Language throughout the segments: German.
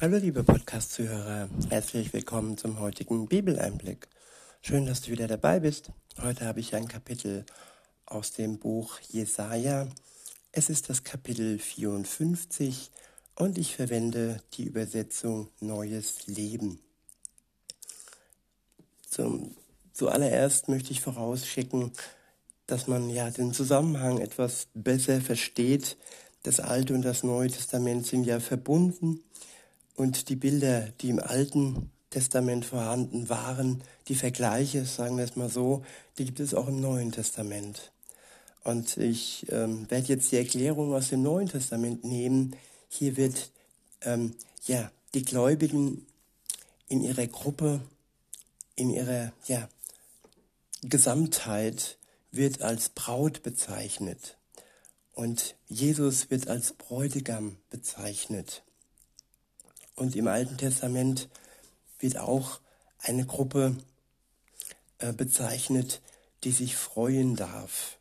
Hallo liebe Podcast-Zuhörer, herzlich willkommen zum heutigen Bibeleinblick. Schön, dass du wieder dabei bist. Heute habe ich ein Kapitel aus dem Buch Jesaja. Es ist das Kapitel 54 und ich verwende die Übersetzung Neues Leben. Zum, zuallererst möchte ich vorausschicken, dass man ja den Zusammenhang etwas besser versteht. Das Alte und das Neue Testament sind ja verbunden und die Bilder, die im Alten Testament vorhanden waren, die Vergleiche, sagen wir es mal so, die gibt es auch im Neuen Testament. Und ich ähm, werde jetzt die Erklärung aus dem Neuen Testament nehmen. Hier wird ähm, ja die Gläubigen in ihrer Gruppe, in ihrer ja, Gesamtheit wird als Braut bezeichnet und Jesus wird als Bräutigam bezeichnet. Und im Alten Testament wird auch eine Gruppe äh, bezeichnet, die sich freuen darf.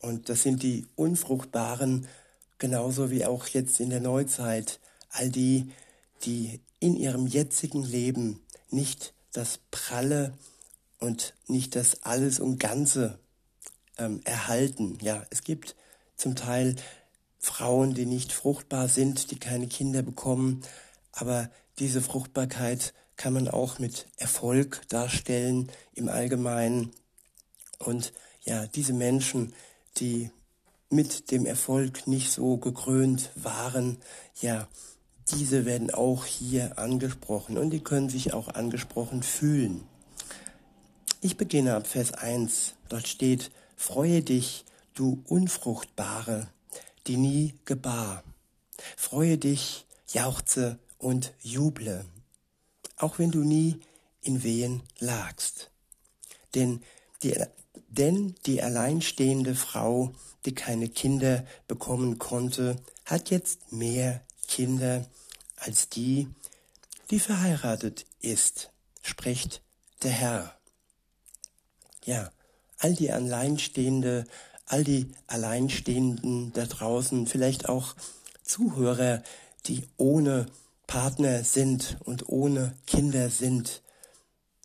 Und das sind die Unfruchtbaren, genauso wie auch jetzt in der Neuzeit, all die, die in ihrem jetzigen Leben nicht das Pralle und nicht das Alles und Ganze ähm, erhalten. Ja, es gibt zum Teil Frauen, die nicht fruchtbar sind, die keine Kinder bekommen, aber diese Fruchtbarkeit kann man auch mit Erfolg darstellen im Allgemeinen. Und ja, diese Menschen, die mit dem Erfolg nicht so gekrönt waren, ja, diese werden auch hier angesprochen und die können sich auch angesprochen fühlen. Ich beginne ab Vers 1. Dort steht, Freue dich, du Unfruchtbare, die nie gebar. Freue dich, jauchze und juble, auch wenn du nie in Wehen lagst. Denn die, denn die alleinstehende Frau, die keine Kinder bekommen konnte, hat jetzt mehr Kinder als die, die verheiratet ist, spricht der Herr. Ja, all die Alleinstehende, all die Alleinstehenden da draußen, vielleicht auch Zuhörer, die ohne Partner sind und ohne Kinder sind.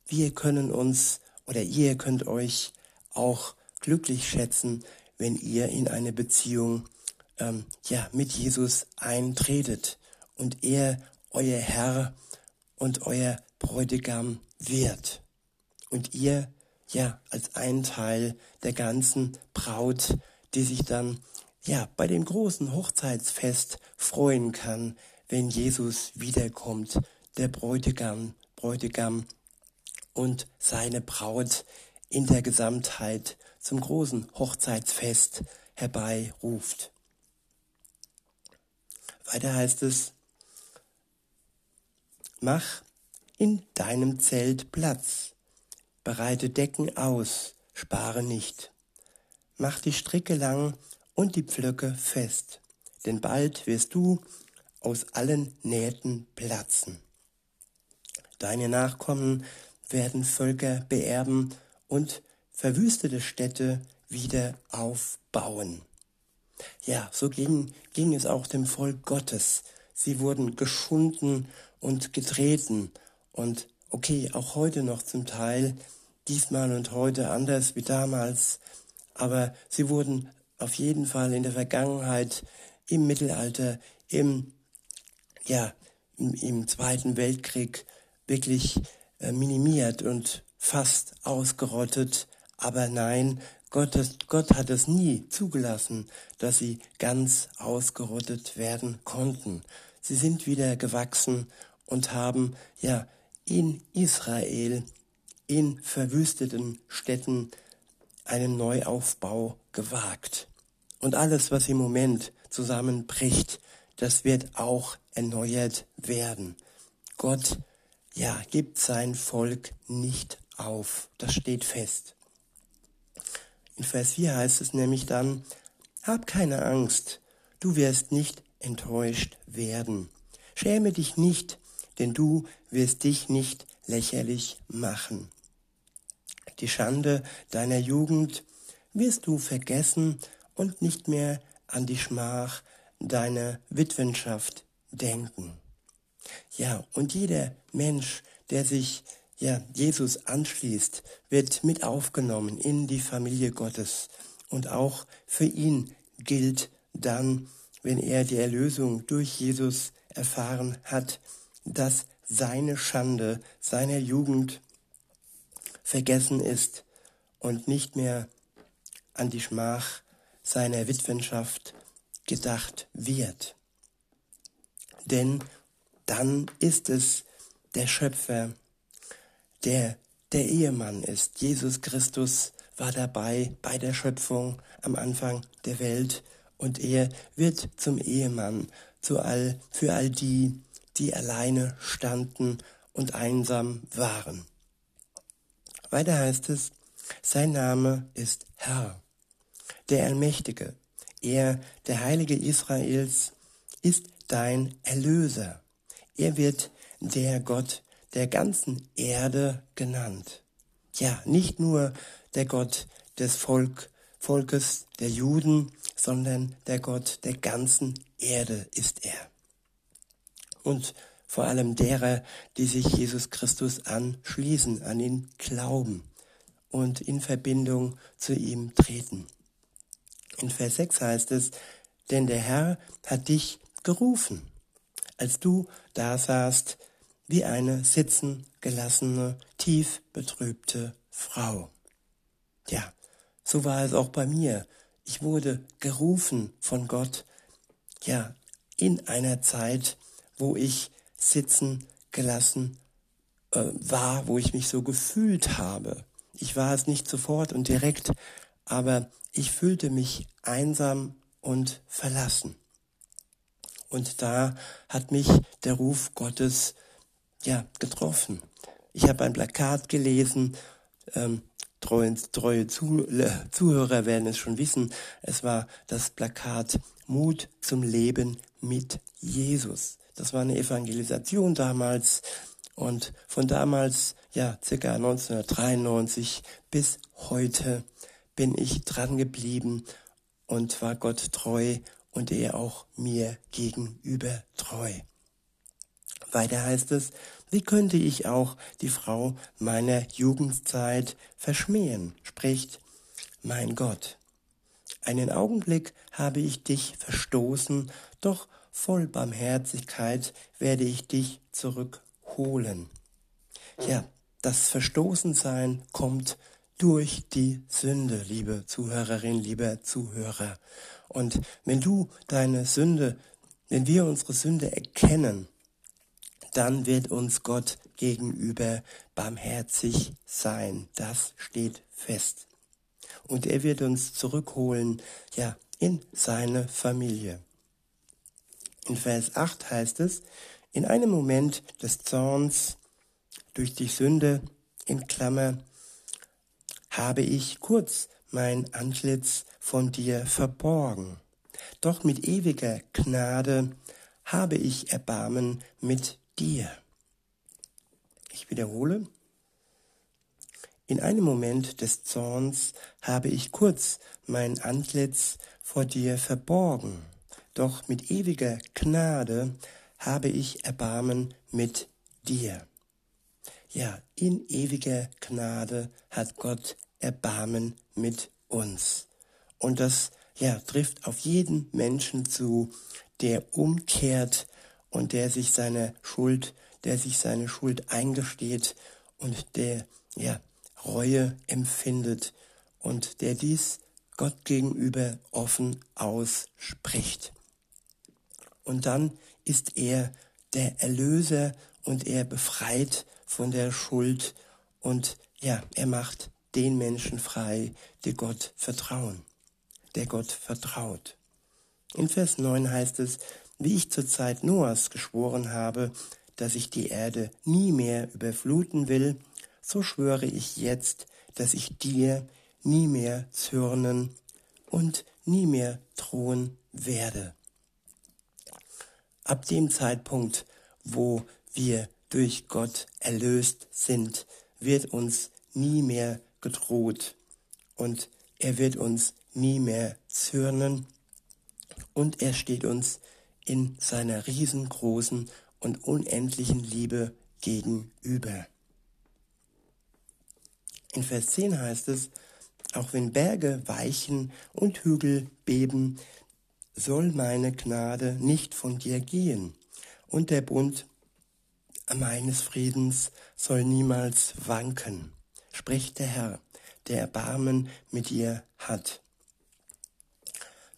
Wir können uns oder ihr könnt euch auch glücklich schätzen, wenn ihr in eine Beziehung ähm, ja mit Jesus eintretet und er euer Herr und euer Bräutigam wird und ihr ja als ein Teil der ganzen Braut, die sich dann ja bei dem großen Hochzeitsfest freuen kann, wenn Jesus wiederkommt, der Bräutigam, Bräutigam und seine Braut in der Gesamtheit zum großen Hochzeitsfest herbeiruft. Weiter heißt es, mach in deinem Zelt Platz, bereite Decken aus, spare nicht. Mach die Stricke lang und die Pflöcke fest, denn bald wirst du aus allen Nähten platzen. Deine Nachkommen werden Völker beerben und verwüstete Städte wieder aufbauen. Ja, so ging, ging es auch dem Volk Gottes. Sie wurden geschunden und getreten und okay, auch heute noch zum Teil, diesmal und heute anders wie damals, aber sie wurden auf jeden Fall in der Vergangenheit, im Mittelalter, im ja, im, im Zweiten Weltkrieg wirklich äh, minimiert und fast ausgerottet. Aber nein, Gott, Gott hat es nie zugelassen, dass sie ganz ausgerottet werden konnten. Sie sind wieder gewachsen und haben ja in Israel, in verwüsteten Städten, einen Neuaufbau gewagt. Und alles, was im Moment zusammenbricht, das wird auch erneuert werden. Gott, ja, gibt sein Volk nicht auf. Das steht fest. In Vers 4 heißt es nämlich dann, hab keine Angst, du wirst nicht enttäuscht werden. Schäme dich nicht, denn du wirst dich nicht lächerlich machen. Die Schande deiner Jugend wirst du vergessen und nicht mehr an die Schmach deiner Witwenschaft denken. Ja, und jeder Mensch, der sich ja, Jesus anschließt, wird mit aufgenommen in die Familie Gottes. Und auch für ihn gilt dann, wenn er die Erlösung durch Jesus erfahren hat, dass seine Schande seiner Jugend vergessen ist und nicht mehr an die Schmach seiner Witwenschaft gedacht wird. Denn dann ist es der Schöpfer, der der Ehemann ist. Jesus Christus war dabei bei der Schöpfung am Anfang der Welt und er wird zum Ehemann zu all, für all die, die alleine standen und einsam waren. Weiter heißt es, sein Name ist Herr, der Allmächtige. Er, der Heilige Israels, ist dein Erlöser. Er wird der Gott der ganzen Erde genannt. Ja, nicht nur der Gott des Volk, Volkes der Juden, sondern der Gott der ganzen Erde ist er. Und vor allem derer, die sich Jesus Christus anschließen, an ihn glauben und in Verbindung zu ihm treten. In Vers 6 heißt es, denn der Herr hat dich gerufen, als du da saßt wie eine sitzen gelassene, tief betrübte Frau. Ja, so war es auch bei mir. Ich wurde gerufen von Gott, ja, in einer Zeit, wo ich sitzen gelassen äh, war, wo ich mich so gefühlt habe. Ich war es nicht sofort und direkt, aber ich fühlte mich einsam und verlassen. Und da hat mich der Ruf Gottes ja getroffen. Ich habe ein Plakat gelesen, ähm, treue, treue Zuh Zuhörer werden es schon wissen. Es war das Plakat Mut zum Leben mit Jesus. Das war eine Evangelisation damals und von damals, ja, circa 1993 bis heute bin ich dran geblieben und war Gott treu und er auch mir gegenüber treu. Weiter heißt es, wie könnte ich auch die Frau meiner Jugendzeit verschmähen, spricht mein Gott. Einen Augenblick habe ich dich verstoßen, doch voll Barmherzigkeit werde ich dich zurückholen. Ja, das Verstoßensein kommt durch die Sünde, liebe Zuhörerin, lieber Zuhörer. Und wenn du deine Sünde, wenn wir unsere Sünde erkennen, dann wird uns Gott gegenüber barmherzig sein. Das steht fest. Und er wird uns zurückholen, ja, in seine Familie. In Vers 8 heißt es, in einem Moment des Zorns durch die Sünde, in Klammer, habe ich kurz mein Antlitz von dir verborgen. Doch mit ewiger Gnade habe ich Erbarmen mit dir. Ich wiederhole. In einem Moment des Zorns habe ich kurz mein Antlitz vor dir verborgen, doch mit ewiger Gnade habe ich Erbarmen mit dir. Ja, in ewiger Gnade hat Gott Erbarmen mit uns. Und das ja, trifft auf jeden Menschen zu, der umkehrt und der sich seine Schuld, der sich seine Schuld eingesteht und der ja Reue empfindet und der dies Gott gegenüber offen ausspricht. Und dann ist er der Erlöser und er befreit von der Schuld und ja, er macht den Menschen frei, die Gott vertrauen, der Gott vertraut. In Vers 9 heißt es, wie ich zur Zeit Noahs geschworen habe, dass ich die Erde nie mehr überfluten will, so schwöre ich jetzt, dass ich dir nie mehr zürnen und nie mehr drohen werde. Ab dem Zeitpunkt, wo wir durch Gott erlöst sind, wird uns nie mehr gedroht. Und er wird uns nie mehr zürnen. Und er steht uns in seiner riesengroßen und unendlichen Liebe gegenüber. In Vers 10 heißt es, auch wenn Berge weichen und Hügel beben, soll meine Gnade nicht von dir gehen, und der Bund meines Friedens soll niemals wanken, spricht der Herr, der Erbarmen mit dir hat.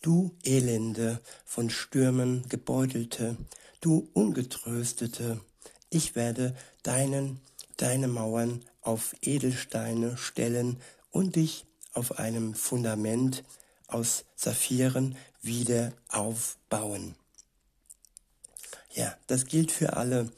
Du Elende, von Stürmen gebeutelte, du Ungetröstete, ich werde deinen, deine Mauern auf Edelsteine stellen und dich auf einem Fundament aus Saphiren wieder aufbauen. Ja, das gilt für alle,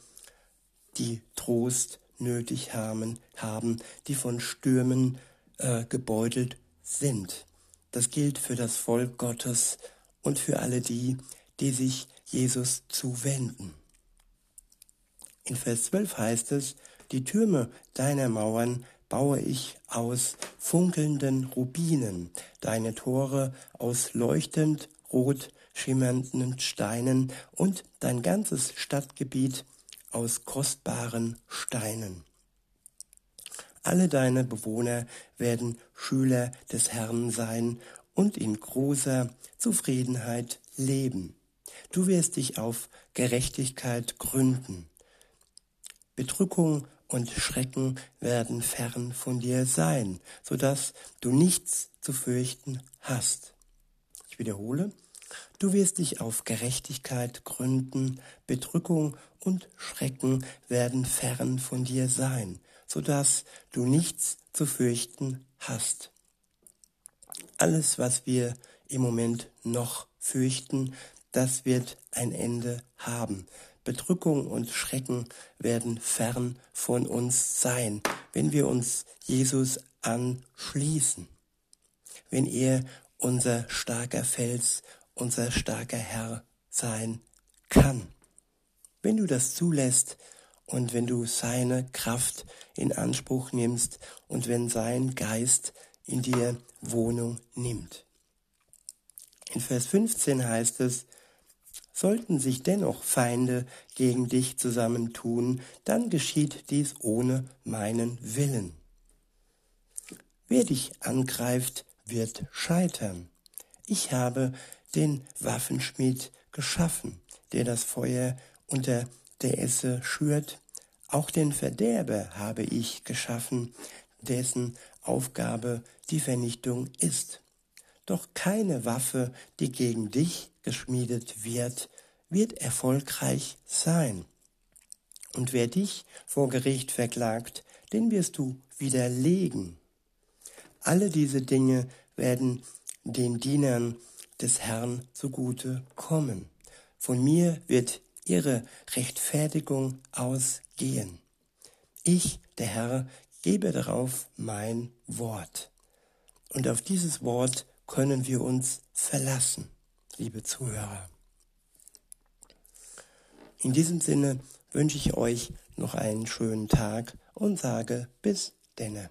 die Trost nötig haben, haben die von Stürmen äh, gebeutelt sind. Das gilt für das Volk Gottes und für alle die, die sich Jesus zuwenden. In Vers 12 heißt es, die Türme deiner Mauern baue ich aus funkelnden Rubinen, deine Tore aus leuchtend rot schimmernden Steinen und dein ganzes Stadtgebiet aus kostbaren Steinen. Alle deine Bewohner werden Schüler des Herrn sein und in großer Zufriedenheit leben. Du wirst dich auf Gerechtigkeit gründen. Bedrückung und Schrecken werden fern von dir sein, so dass du nichts zu fürchten hast. Ich wiederhole, du wirst dich auf Gerechtigkeit gründen, Bedrückung und Schrecken werden fern von dir sein, so dass du nichts zu fürchten hast. Alles, was wir im Moment noch fürchten, das wird ein Ende haben. Bedrückung und Schrecken werden fern von uns sein, wenn wir uns Jesus anschließen, wenn er unser starker Fels, unser starker Herr sein kann. Wenn du das zulässt und wenn du seine Kraft in Anspruch nimmst und wenn sein Geist in dir Wohnung nimmt. In Vers 15 heißt es, Sollten sich dennoch Feinde gegen dich zusammentun, dann geschieht dies ohne meinen Willen. Wer dich angreift, wird scheitern. Ich habe den Waffenschmied geschaffen, der das Feuer unter der Esse schürt. Auch den Verderber habe ich geschaffen, dessen Aufgabe die Vernichtung ist. Doch keine Waffe, die gegen dich geschmiedet wird, wird erfolgreich sein. Und wer dich vor Gericht verklagt, den wirst du widerlegen. Alle diese Dinge werden den Dienern des Herrn zugute kommen. Von mir wird ihre Rechtfertigung ausgehen. Ich, der Herr, gebe darauf mein Wort. Und auf dieses Wort können wir uns verlassen, liebe Zuhörer. In diesem Sinne wünsche ich euch noch einen schönen Tag und sage bis denne.